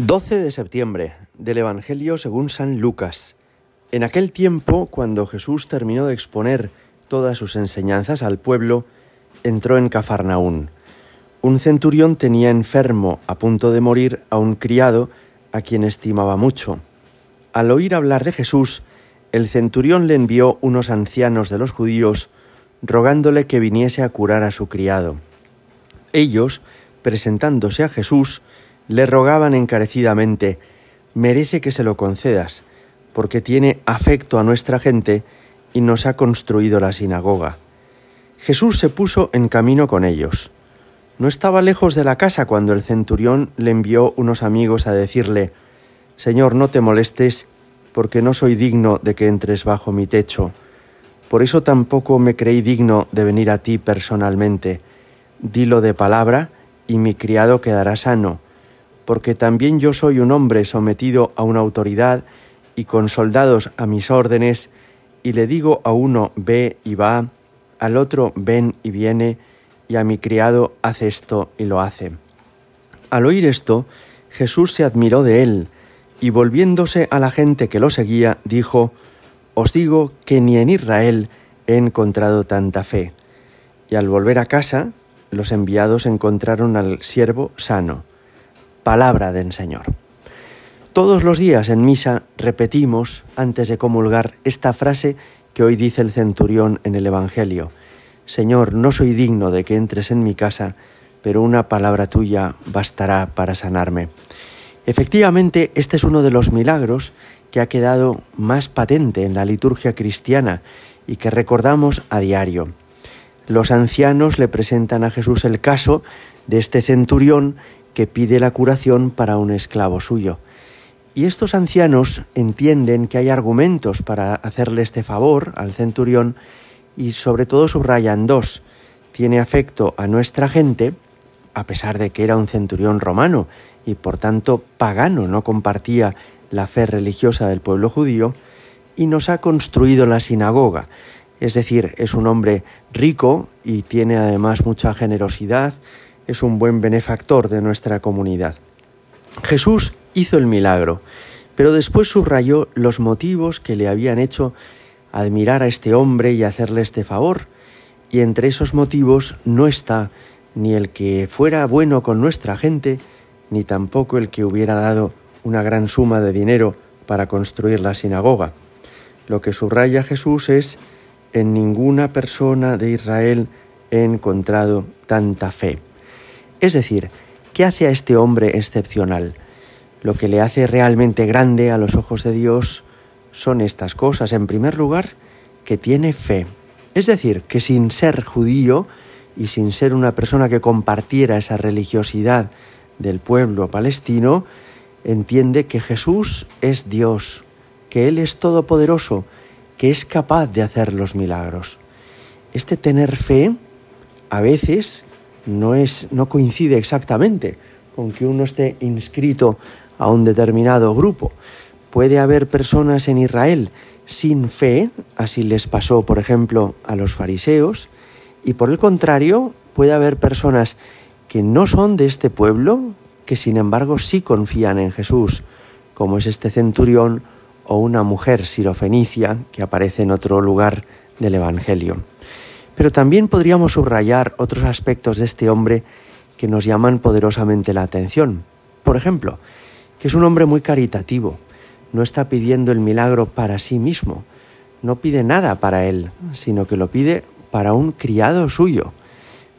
12 de septiembre del Evangelio según San Lucas. En aquel tiempo, cuando Jesús terminó de exponer todas sus enseñanzas al pueblo, entró en Cafarnaún. Un centurión tenía enfermo, a punto de morir, a un criado a quien estimaba mucho. Al oír hablar de Jesús, el centurión le envió unos ancianos de los judíos, rogándole que viniese a curar a su criado. Ellos, presentándose a Jesús, le rogaban encarecidamente, merece que se lo concedas, porque tiene afecto a nuestra gente y nos ha construido la sinagoga. Jesús se puso en camino con ellos. No estaba lejos de la casa cuando el centurión le envió unos amigos a decirle, Señor, no te molestes, porque no soy digno de que entres bajo mi techo. Por eso tampoco me creí digno de venir a ti personalmente. Dilo de palabra, y mi criado quedará sano porque también yo soy un hombre sometido a una autoridad y con soldados a mis órdenes, y le digo a uno ve y va, al otro ven y viene, y a mi criado hace esto y lo hace. Al oír esto, Jesús se admiró de él, y volviéndose a la gente que lo seguía, dijo, Os digo que ni en Israel he encontrado tanta fe. Y al volver a casa, los enviados encontraron al siervo sano palabra del Señor. Todos los días en misa repetimos, antes de comulgar, esta frase que hoy dice el centurión en el Evangelio. Señor, no soy digno de que entres en mi casa, pero una palabra tuya bastará para sanarme. Efectivamente, este es uno de los milagros que ha quedado más patente en la liturgia cristiana y que recordamos a diario. Los ancianos le presentan a Jesús el caso de este centurión que pide la curación para un esclavo suyo. Y estos ancianos entienden que hay argumentos para hacerle este favor al centurión y sobre todo subrayan dos. Tiene afecto a nuestra gente, a pesar de que era un centurión romano y por tanto pagano, no compartía la fe religiosa del pueblo judío, y nos ha construido la sinagoga. Es decir, es un hombre rico y tiene además mucha generosidad, es un buen benefactor de nuestra comunidad. Jesús hizo el milagro, pero después subrayó los motivos que le habían hecho admirar a este hombre y hacerle este favor, y entre esos motivos no está ni el que fuera bueno con nuestra gente, ni tampoco el que hubiera dado una gran suma de dinero para construir la sinagoga. Lo que subraya Jesús es, en ninguna persona de Israel he encontrado tanta fe. Es decir, ¿qué hace a este hombre excepcional? Lo que le hace realmente grande a los ojos de Dios son estas cosas. En primer lugar, que tiene fe. Es decir, que sin ser judío y sin ser una persona que compartiera esa religiosidad del pueblo palestino, entiende que Jesús es Dios, que Él es todopoderoso, que es capaz de hacer los milagros. Este tener fe a veces no, es, no coincide exactamente con que uno esté inscrito a un determinado grupo. Puede haber personas en Israel sin fe, así les pasó, por ejemplo, a los fariseos, y por el contrario, puede haber personas que no son de este pueblo, que sin embargo sí confían en Jesús, como es este centurión o una mujer sirofenicia que aparece en otro lugar del Evangelio. Pero también podríamos subrayar otros aspectos de este hombre que nos llaman poderosamente la atención. Por ejemplo, que es un hombre muy caritativo, no está pidiendo el milagro para sí mismo, no pide nada para él, sino que lo pide para un criado suyo,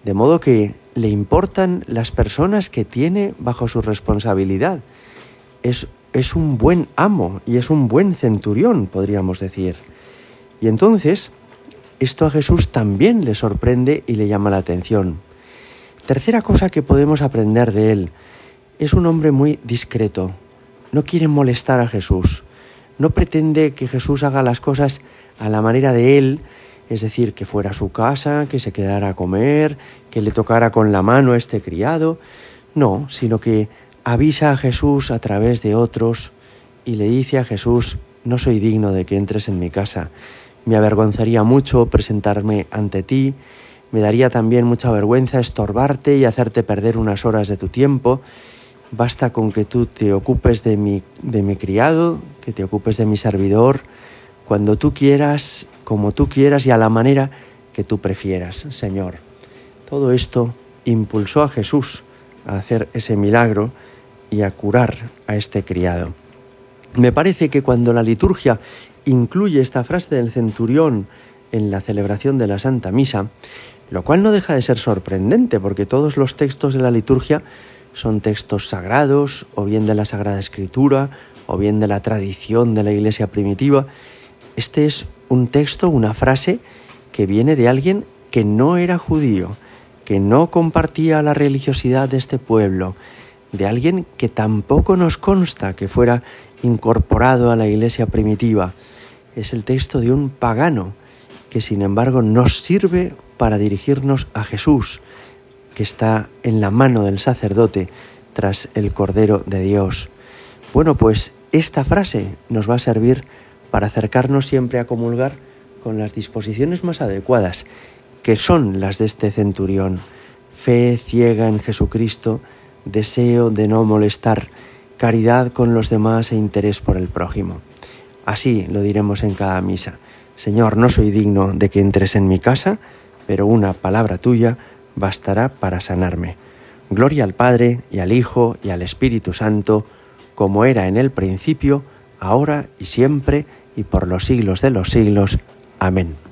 de modo que le importan las personas que tiene bajo su responsabilidad. Es, es un buen amo y es un buen centurión, podríamos decir. Y entonces esto a Jesús también le sorprende y le llama la atención. Tercera cosa que podemos aprender de él, es un hombre muy discreto, no quiere molestar a Jesús, no pretende que Jesús haga las cosas a la manera de él, es decir, que fuera a su casa, que se quedara a comer, que le tocara con la mano este criado, no, sino que avisa a Jesús a través de otros y le dice a Jesús, no soy digno de que entres en mi casa, me avergonzaría mucho presentarme ante ti, me daría también mucha vergüenza estorbarte y hacerte perder unas horas de tu tiempo, basta con que tú te ocupes de mi, de mi criado, que te ocupes de mi servidor, cuando tú quieras, como tú quieras y a la manera que tú prefieras, Señor. Todo esto impulsó a Jesús a hacer ese milagro y a curar a este criado. Me parece que cuando la liturgia incluye esta frase del centurión en la celebración de la Santa Misa, lo cual no deja de ser sorprendente porque todos los textos de la liturgia son textos sagrados, o bien de la Sagrada Escritura, o bien de la tradición de la Iglesia primitiva. Este es un texto, una frase que viene de alguien que no era judío, que no compartía la religiosidad de este pueblo, de alguien que tampoco nos consta que fuera incorporado a la iglesia primitiva. Es el texto de un pagano que sin embargo nos sirve para dirigirnos a Jesús, que está en la mano del sacerdote tras el Cordero de Dios. Bueno, pues esta frase nos va a servir para acercarnos siempre a comulgar con las disposiciones más adecuadas, que son las de este centurión. Fe ciega en Jesucristo, deseo de no molestar, caridad con los demás e interés por el prójimo. Así lo diremos en cada misa. Señor, no soy digno de que entres en mi casa, pero una palabra tuya bastará para sanarme. Gloria al Padre y al Hijo y al Espíritu Santo, como era en el principio, ahora y siempre, y por los siglos de los siglos. Amén.